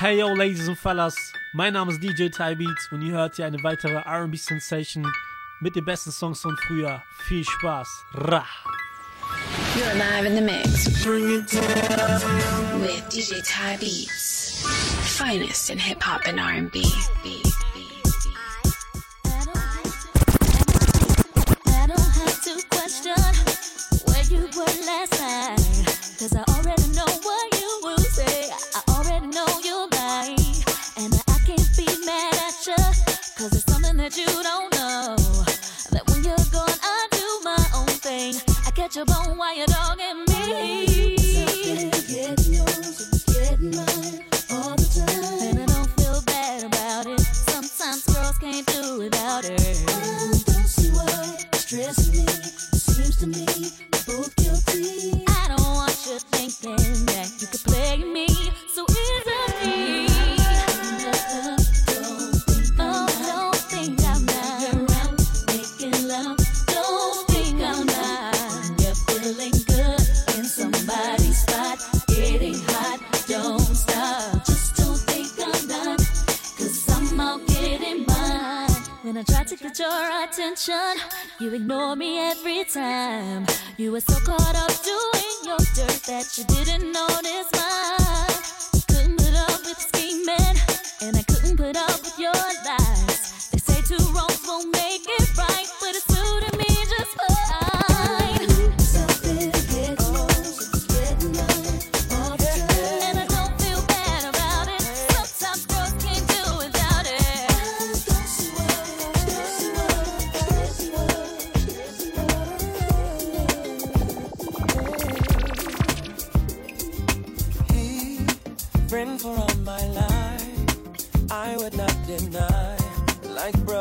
Hey yo, Ladies und Fellas, mein Name ist DJ Tybeats und ihr hört hier eine weitere R&B Sensation mit den besten Songs von früher. Viel Spaß. Ra. You're live in the mix. Bring it down. With DJ Tybeats. Finest in Hip Hop and R&B. Beats.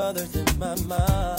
other than my mind.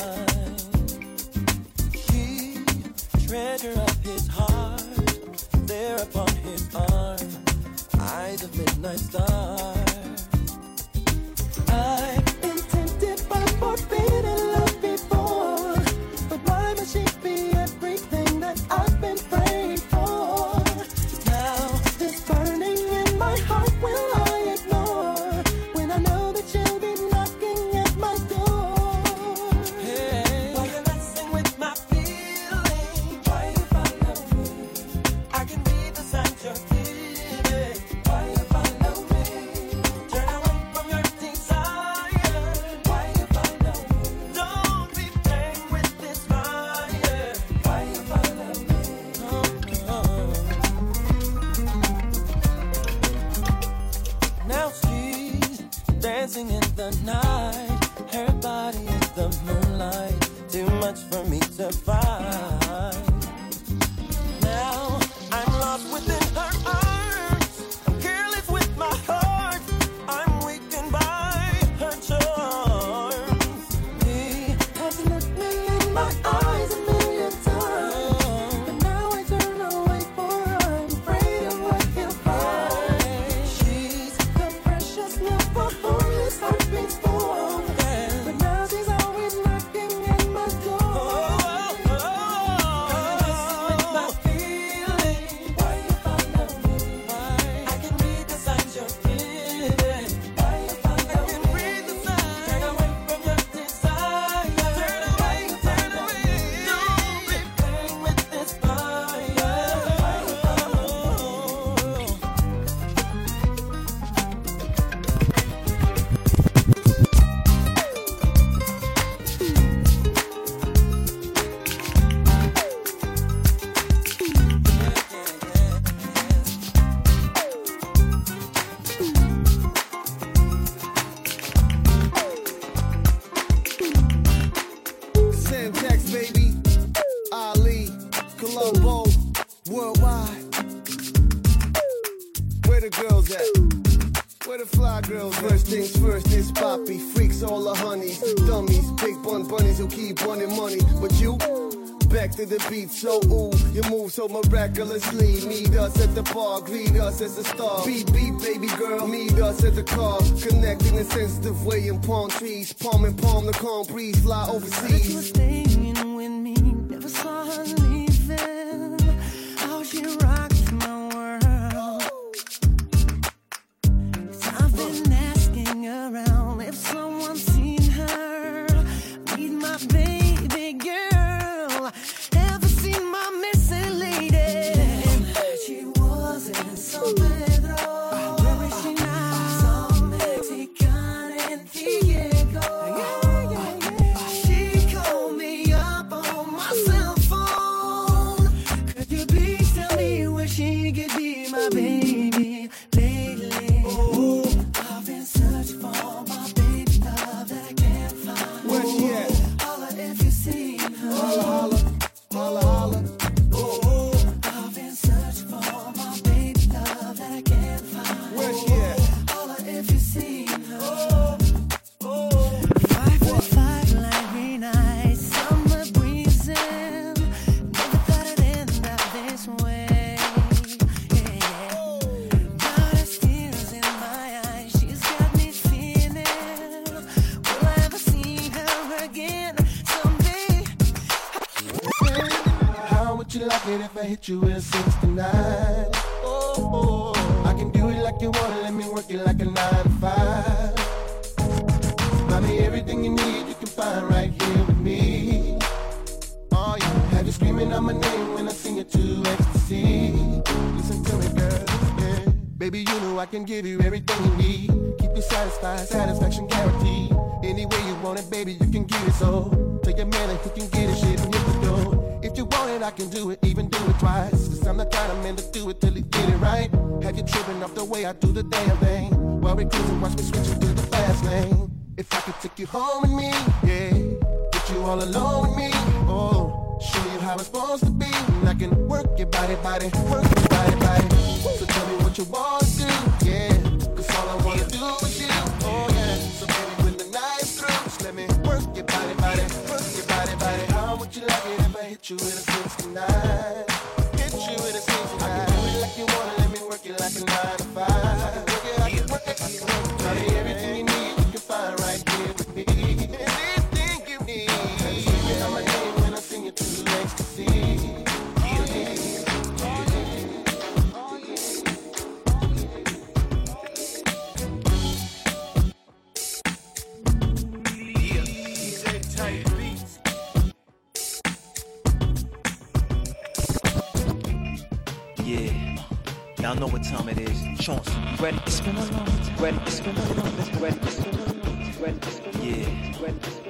as a star. Beep, beep, baby girl, meet us at the car. Connecting in a sensitive way in palm trees. Palm in palm, the calm breeze fly overseas.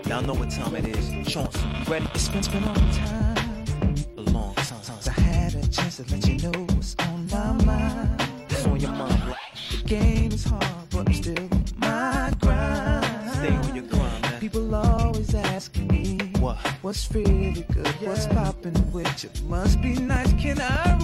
Y'all know what time it is. Chance you ready? It's been, been a long time. A long time since I had a chance to let you know what's on my mind. What's on your mind? The game is hard, but I'm still my grind. Stay on your grind, man. People always asking me, what? What's really good? Yeah. What's popping with you? Must be nice. Can I?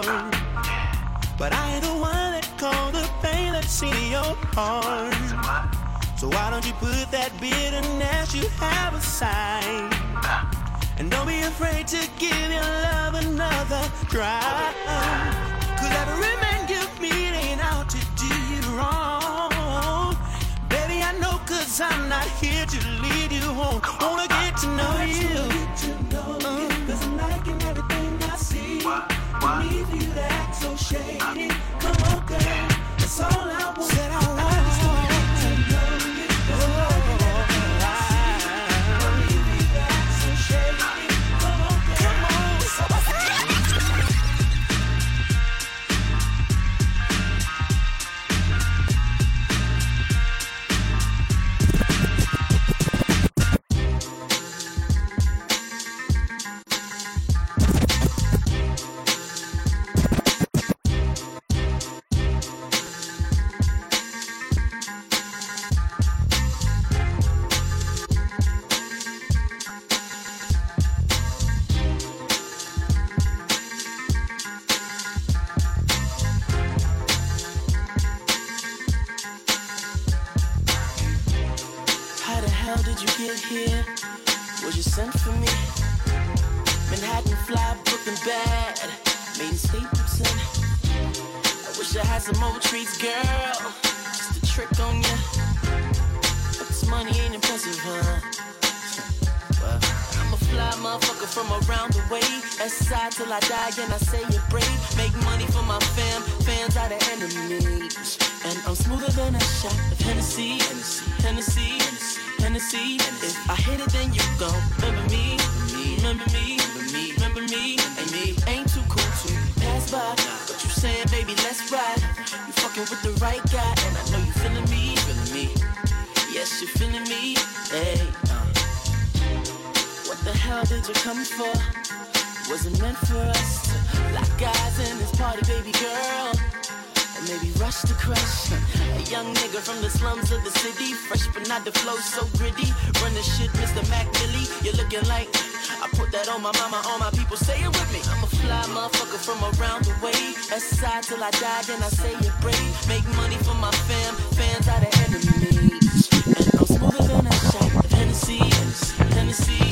harm. But I ain't the one that caused the pain that's in your heart. So why don't you put that bitterness you have aside? And don't be afraid to give your love another try. Cause every man you meet ain't out to do you wrong. Baby, I know cause I'm not here to lead you on. Wanna get to know you. so shady. Come on, girl, that's all I want. by. But you saying, baby, let's ride. You fucking with the right guy, and I know you feeling me, feeling me. Yes, you feeling me. Hey, uh. what the hell did you come for? Was it meant for us to lock eyes in this party, baby girl? Or maybe rush to crush a young nigga from the slums of the city, fresh but not the flow so gritty. Run the shit, Mr. Mac Millie. You're looking like put that on my mama, all my people say it with me. I'm a fly motherfucker from around the way. Aside till I die, then I say it brave. Make money for my fam, fans out of enemies. And I'm smoother than a shot of Tennessee, Tennessee.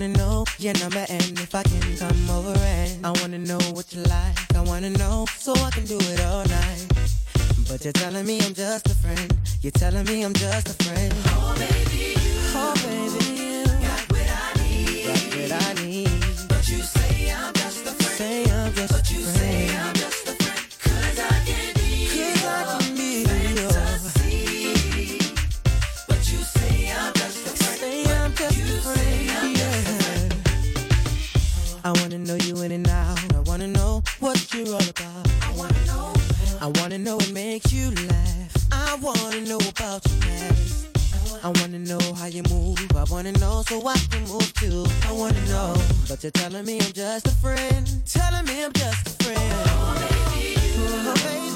wanna know your number and if I can come over and I wanna know what you like. I wanna know so I can do it all night. But you're telling me I'm just a friend. You're telling me I'm just a friend. Oh baby, you. Oh baby, you. Got what I need. Got what I need. But you say I'm just a friend. Say I'm just but a friend. know about your past. I wanna know how you move. I wanna know so I can move too. I wanna know, but you're telling me I'm just a friend. Telling me I'm just a friend. Oh, baby. Oh, baby.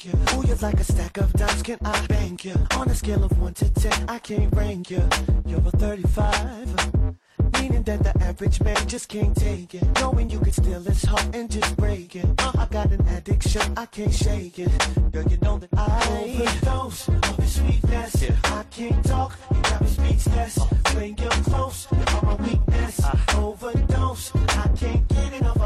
thank you. Who you like a stack of dimes? Can I bank you? On a scale of 1 to 10, I can't rank you. You're a 35. Meaning that the average man just can't take it. Knowing you could steal his heart and just break it. Uh, I got an addiction, I can't shake it. Girl, you know that I overdose of his sweetness. Yeah. I can't talk, you got me speechless. Bring you close, you're my weakness. I overdose, I can't get enough.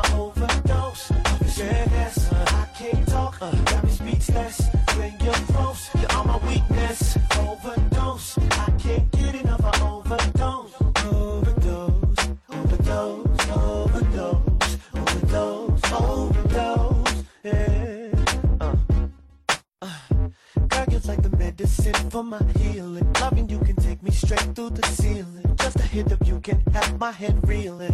obsessed. When you're close, you're all my weakness. Overdose, I can't get enough. I overdose, overdose, overdose, overdose, overdose, overdose. Yeah. Uh. Uh. God gets like the medicine for my healing. Loving you can take me straight through the ceiling. Just a hit of you can have my head reeling.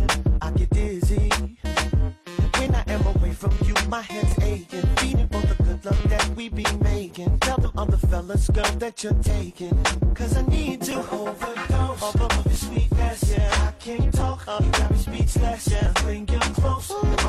fellas, girl, that you're taking. Cause I need to overdose. All of your sweetness, yeah. I can't talk, uh, you got me speechless, yeah. Bring you close.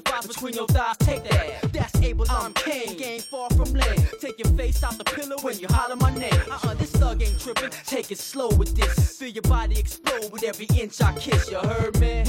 Put between your thighs, take that. That's able, I'm king. Game far from lame. Take your face off the pillow when you holler my name. Uh uh this thug ain't tripping. Take it slow with this. Feel your body explode with every inch I kiss. You heard, man?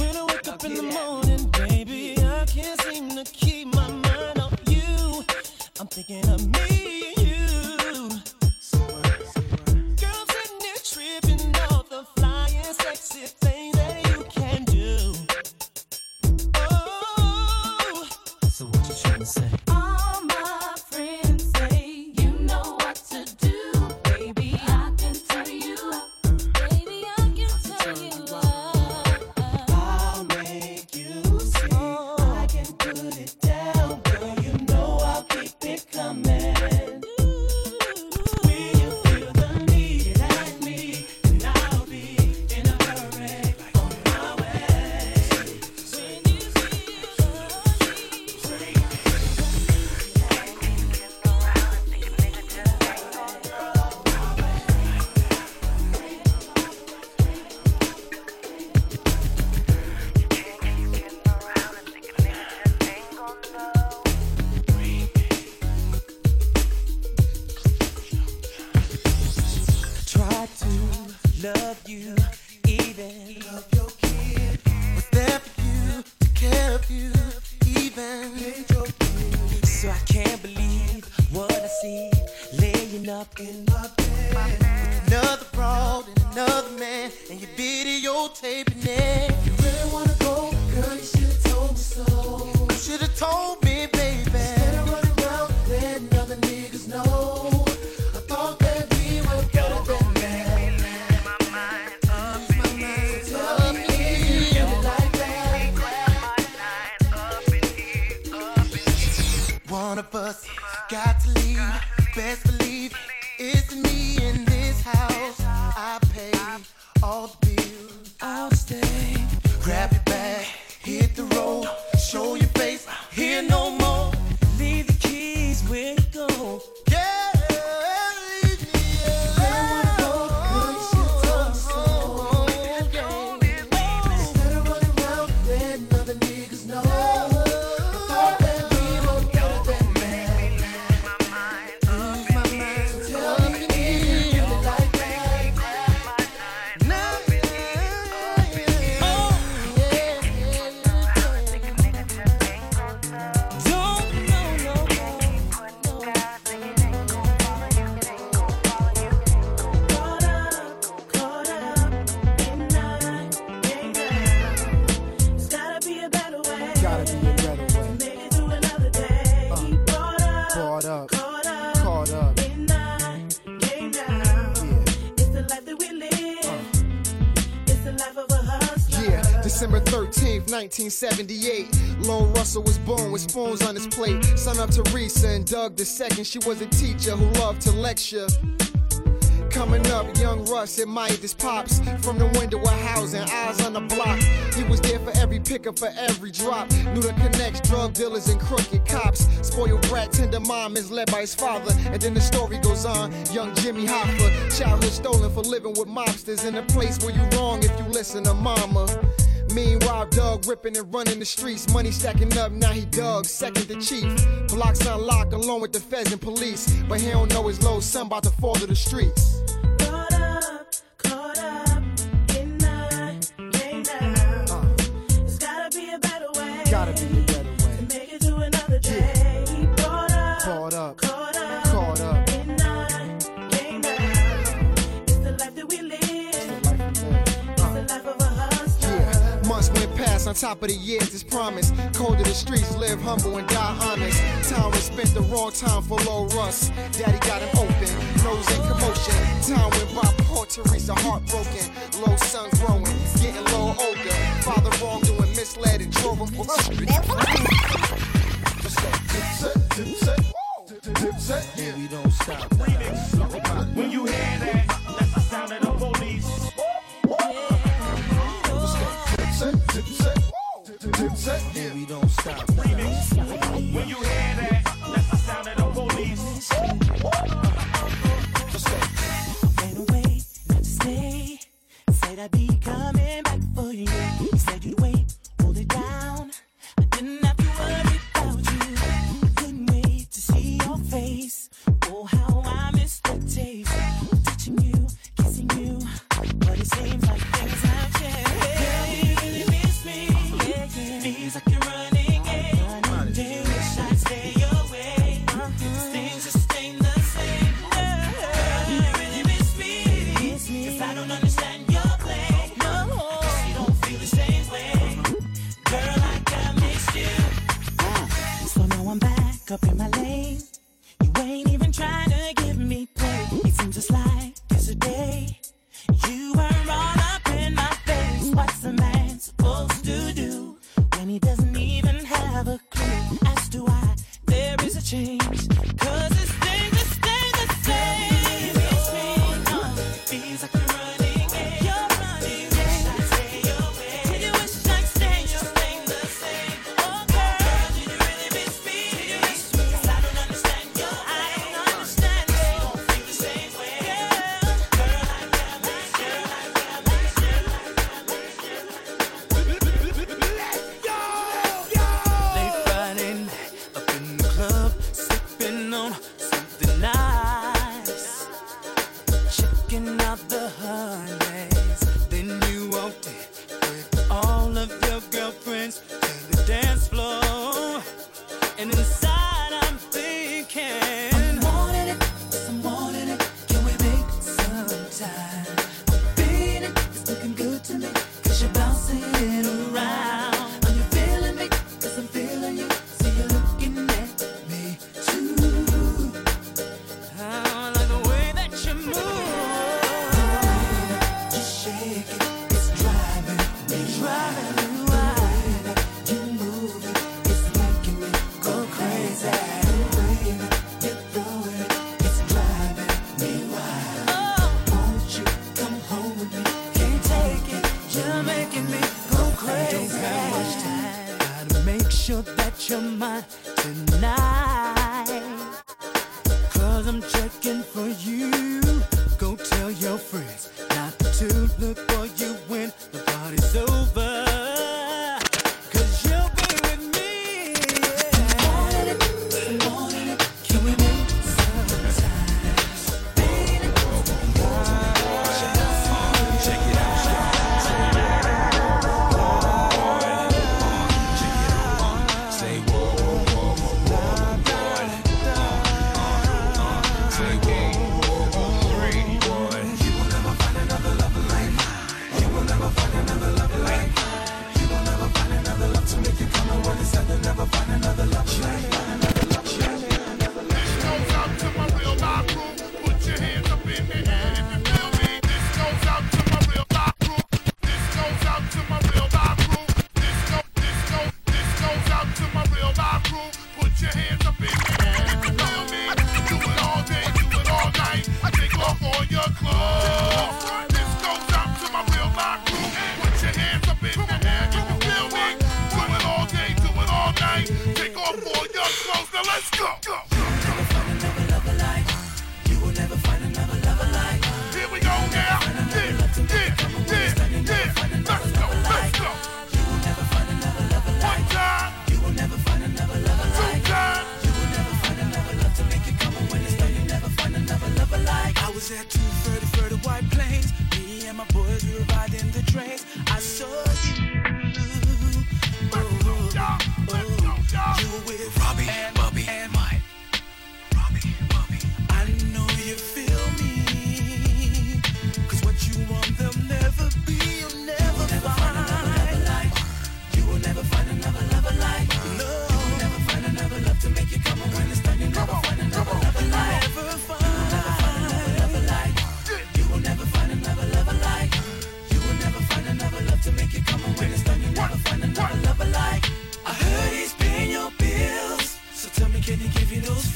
tape in it. 1978. Lone Russell was born with spoons on his plate. Son of Teresa and Doug the second. She was a teacher who loved to lecture. Coming up, young Russ admired his pops from the window of housing, eyes on the block. He was there for every pickup, for every drop. Knew the connects, drug dealers, and crooked cops. Spoiled brat, tender mom is led by his father. And then the story goes on. Young Jimmy Hoffa, childhood stolen for living with mobsters in a place where you wrong if you listen to mama. Meanwhile, Doug ripping and running the streets. Money stacking up, now he Doug, second to chief. Blocks unlocked along with the feds and police. But he don't know his low son about to fall to the streets. On top of the years is promise. Cold to the streets, live humble and die honest. Time was spent the wrong time for low rust. Daddy got him open, nose in commotion. Time went by, poor Teresa heartbroken. Low sun growing, getting low older. Father wrongdoing, misled and drove him. Yeah, we don't stop. When you hear that, that's the sound of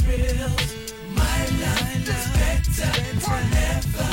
My life is better, forever.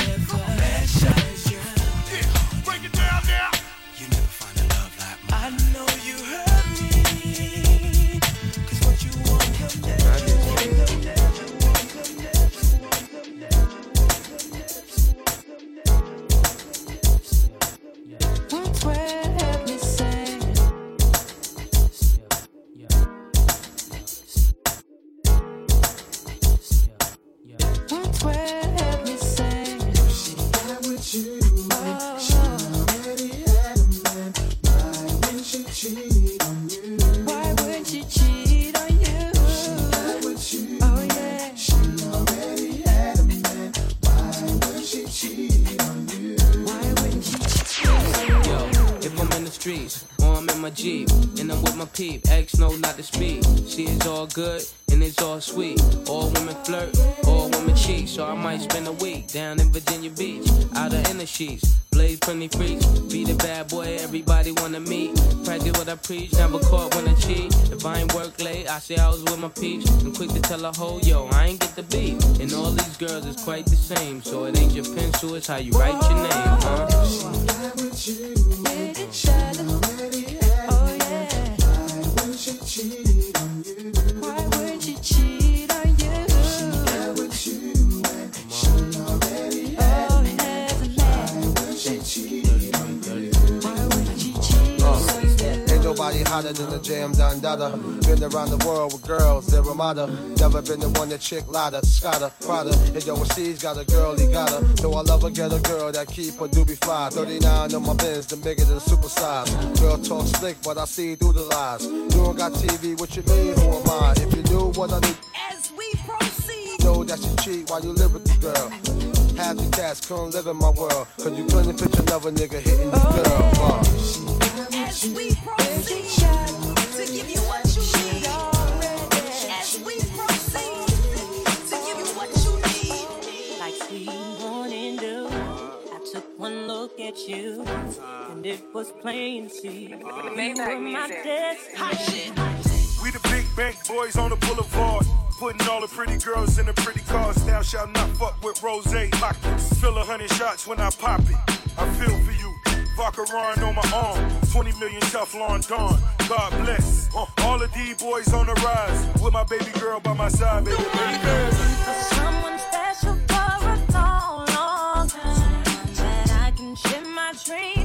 Preach, never caught when I cheat. If I ain't work late, I say I was with my peeps. And quick to tell a hoe, yo, I ain't get the beat. And all these girls is quite the same. So it ain't your pencil, it's how you write your name, huh? She nobody hotter than the jam Don Dada. Been around the world with girls, they're Ramada. Never been the one that chick Lotta, Scotta, Prada. And yo, overseas got a girl, he got her. Though I love her, get a girl that keep her doobie fly. 39 on my Benz, the bigger than super size. Girl talk slick, but I see through the lies. You don't got TV, what you mean? Who am I? If you knew what I need, As we proceed. know that you cheat while you live with the girl. Half the cats couldn't live in my world. Cause you couldn't picture another nigga hitting the girl. Uh. As we proceed to give you what you need. As we proceed to give you what you need. like sweet morning dew. I took one look at you, and it was plain to see you were my destiny. We the big bank boys on the boulevard. Putting all the pretty girls in the pretty cars. Thou shalt not fuck with rose pockets. Fill a hundred shots when I pop it. I feel for run on my arm. 20 million Teflon Don. God bless. Uh, all the D boys on the rise. With my baby girl by my side, baby. baby. Someone special for a long, long time. That I can share my dreams.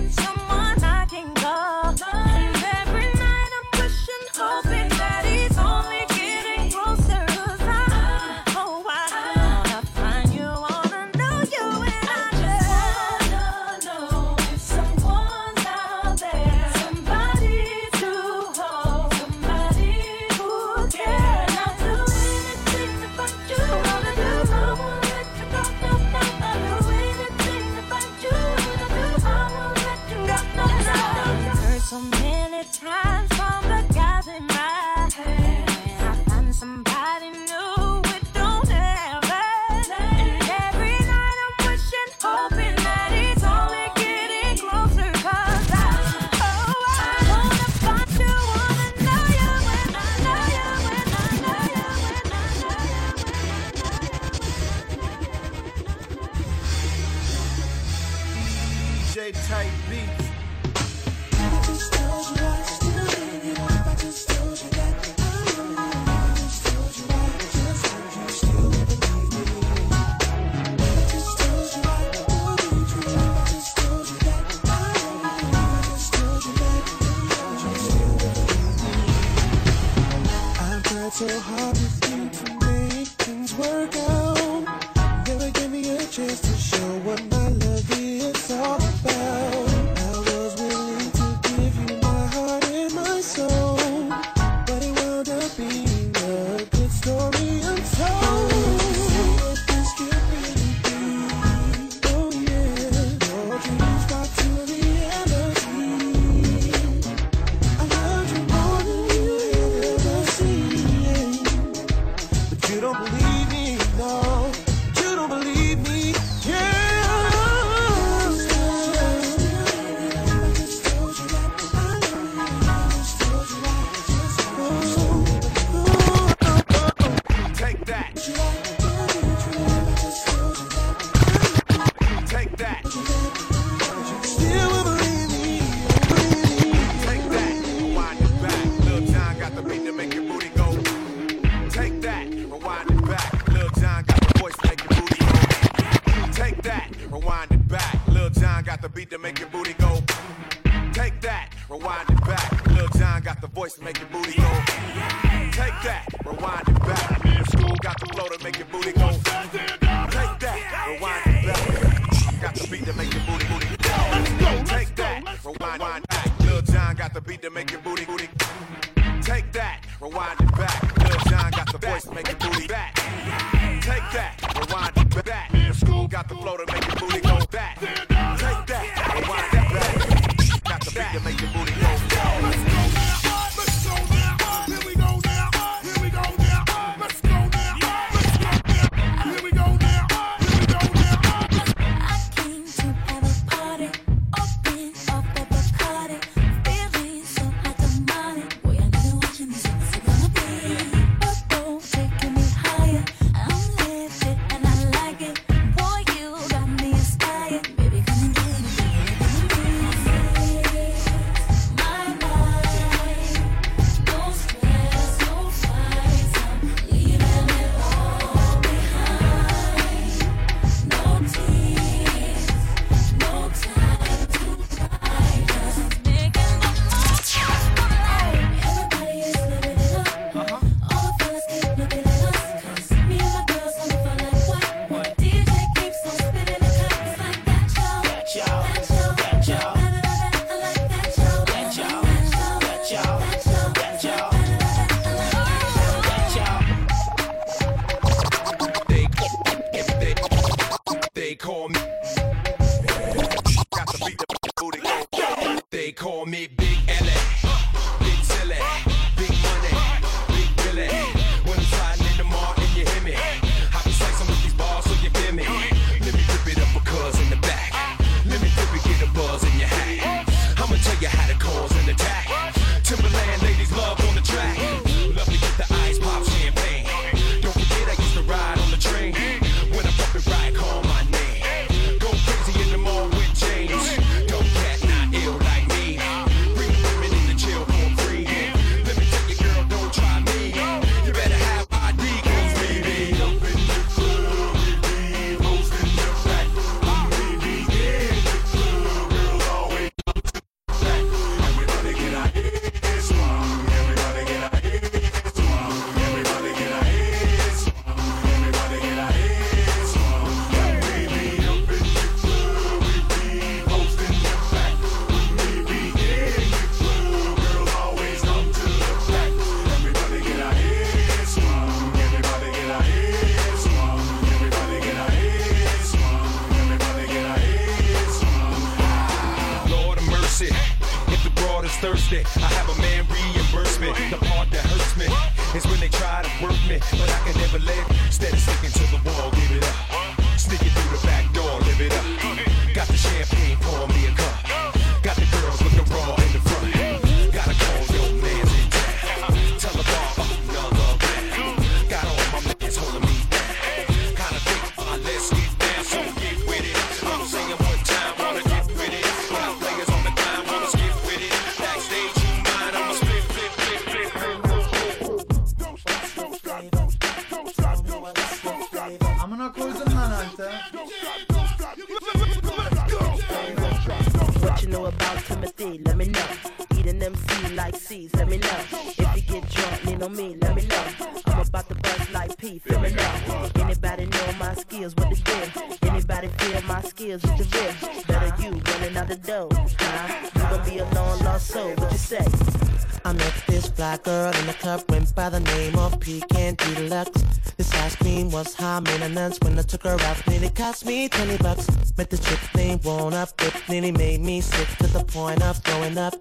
nearly made me sick to the point of throwing up.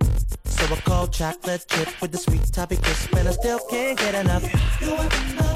So I called chocolate chip with the sweet topping crisp, and I still can't get enough. You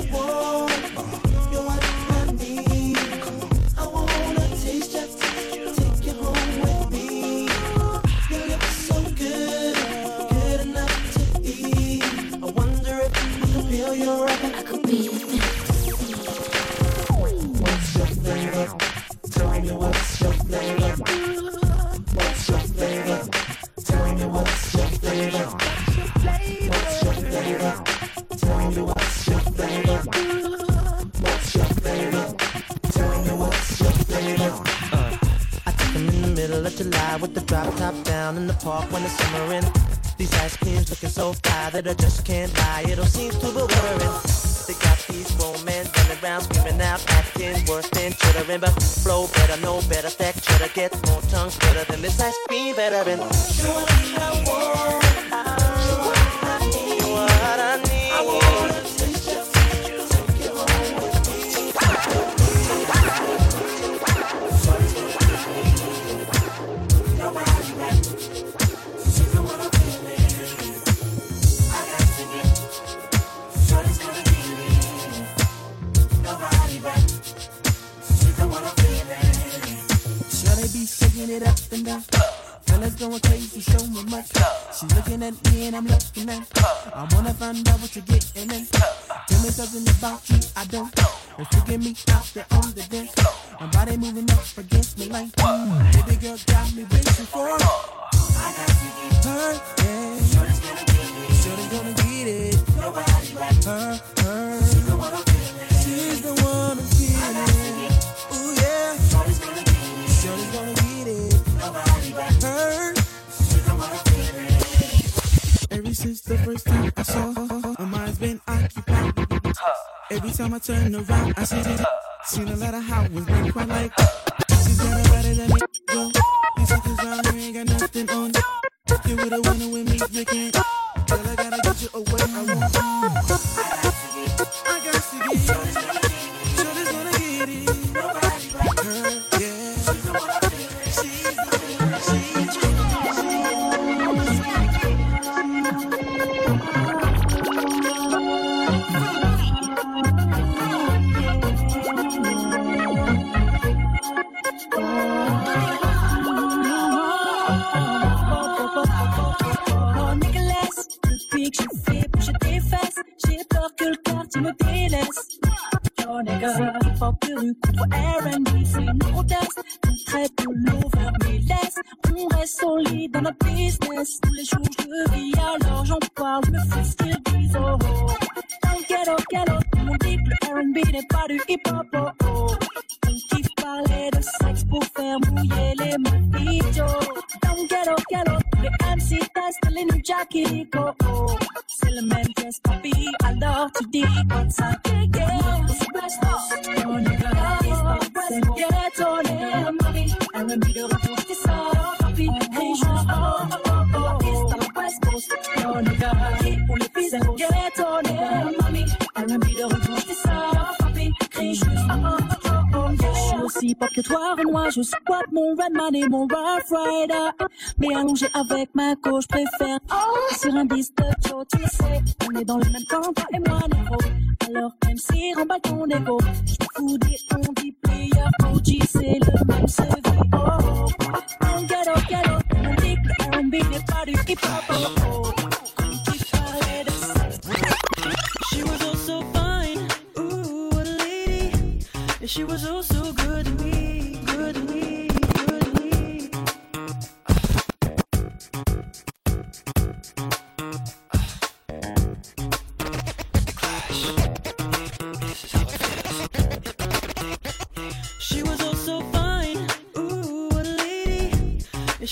lie that I just can't lie. It all seems be bewildering. They got these women running around, screaming out, acting worse than chittering. But flow better, no better, fact cheddar, get more tongues better than this ice cream veteran. Surely I I gotta get you away. I want you. I got to get. I got to get. avec ma gauche préférée.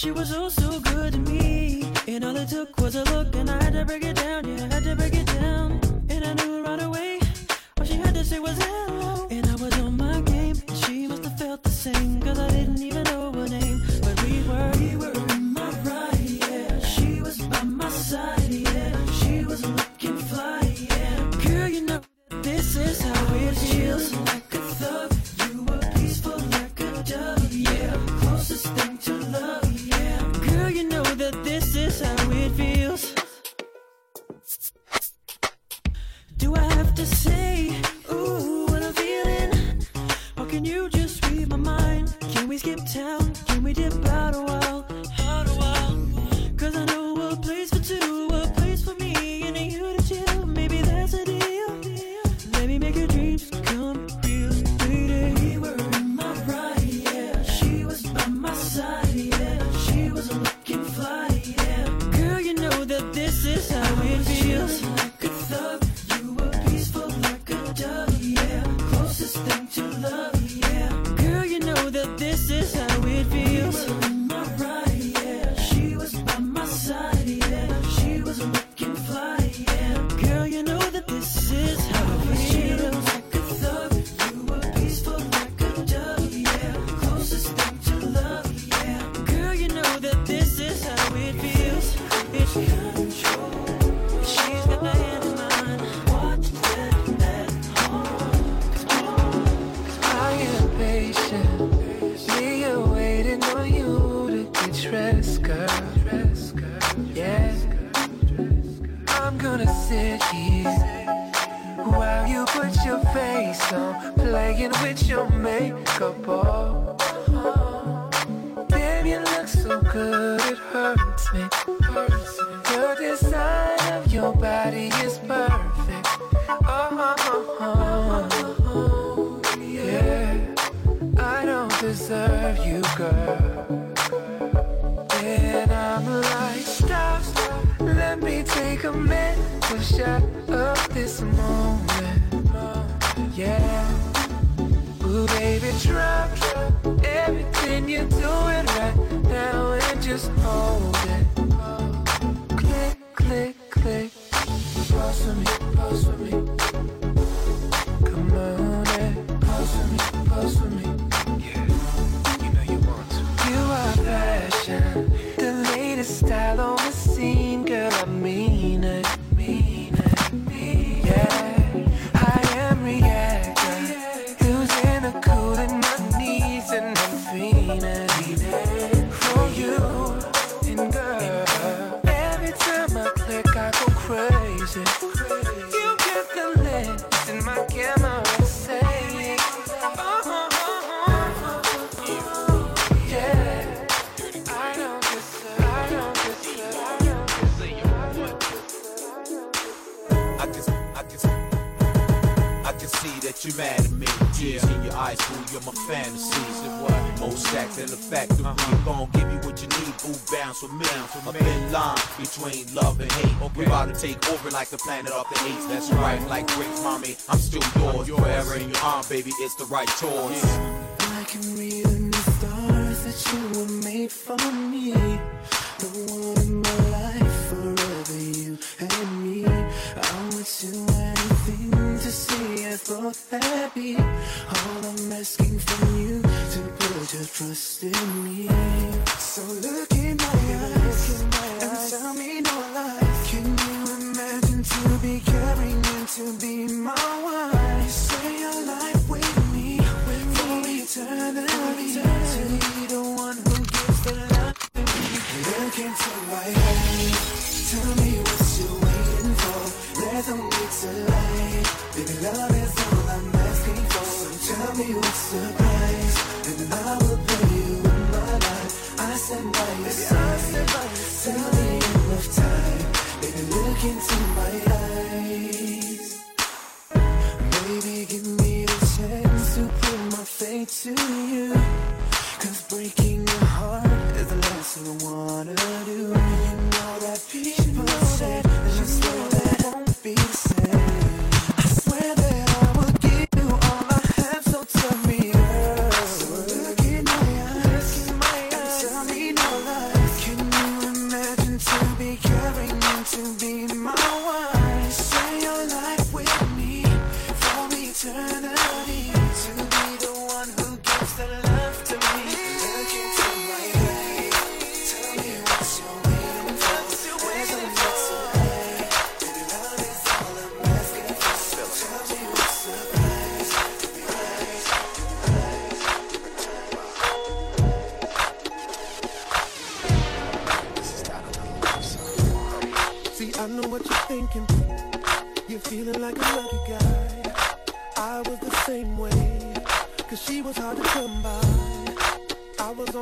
She was also dress, girl. Girl. Yeah. I'm gonna sit here while you put your face on, playing with your makeup. Oh, damn, you look so good. this moment. Yeah. Ooh, baby, drop, drop everything you're doing right now and just hold it. I can read in the stars that you were made for me. The one in my life, forever you and me. I would do anything to see us both happy. All I'm asking from you to put your trust in me. So look.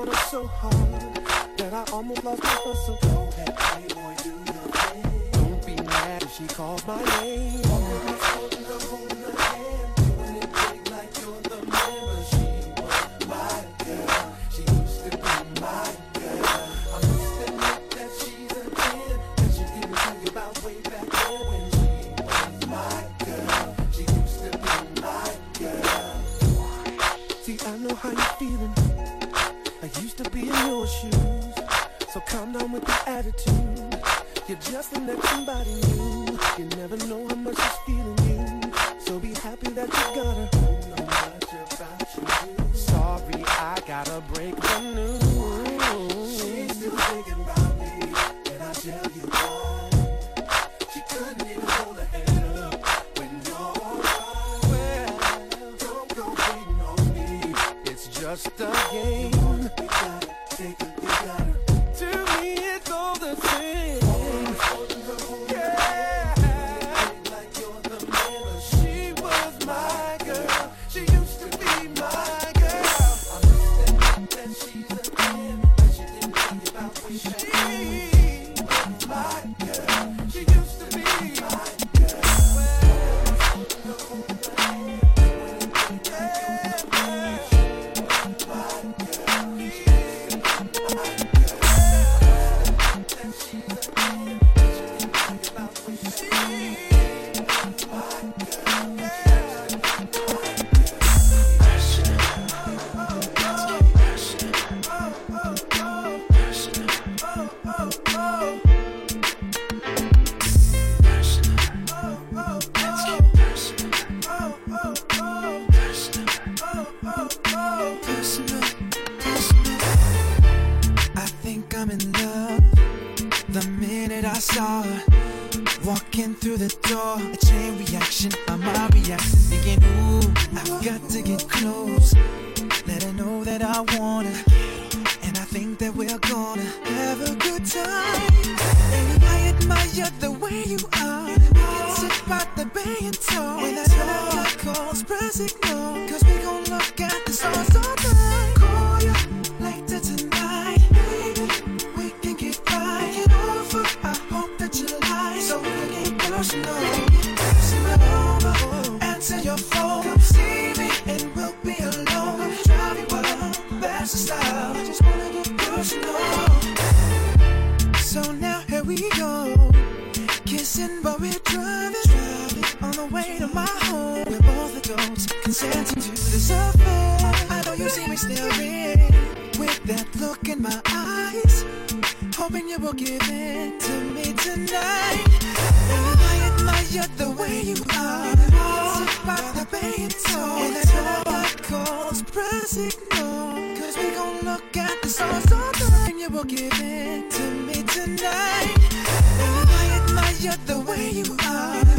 on us so hard that I almost lost my hustle. Don't let Playboy do. Don't be mad if she calls my name. attitude. You're just an somebody new. You never know how much she's feeling you. So be happy that you got her. Sorry, I gotta break the The minute I saw her walking through the door, a chain reaction. I'm my reaction, thinking, ooh, I've got to get close. Let her know that I want her, and I think that we're gonna have a good time. And I admire the way you are. Sit by the bay and talk. When that door calls, press ignore. Cause we gon' look at the stars staring with that look in my eyes. Hoping you will give in to me tonight. I admire the way you are. Sit by the bay and. And that's what calls press ignore. Cause we gon' look at the stars all night. And you will give in to me tonight. I admire the way you are.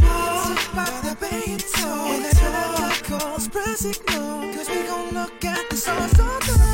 By the bay and that's what calls press ignore. Cause we gon' look at the stars night.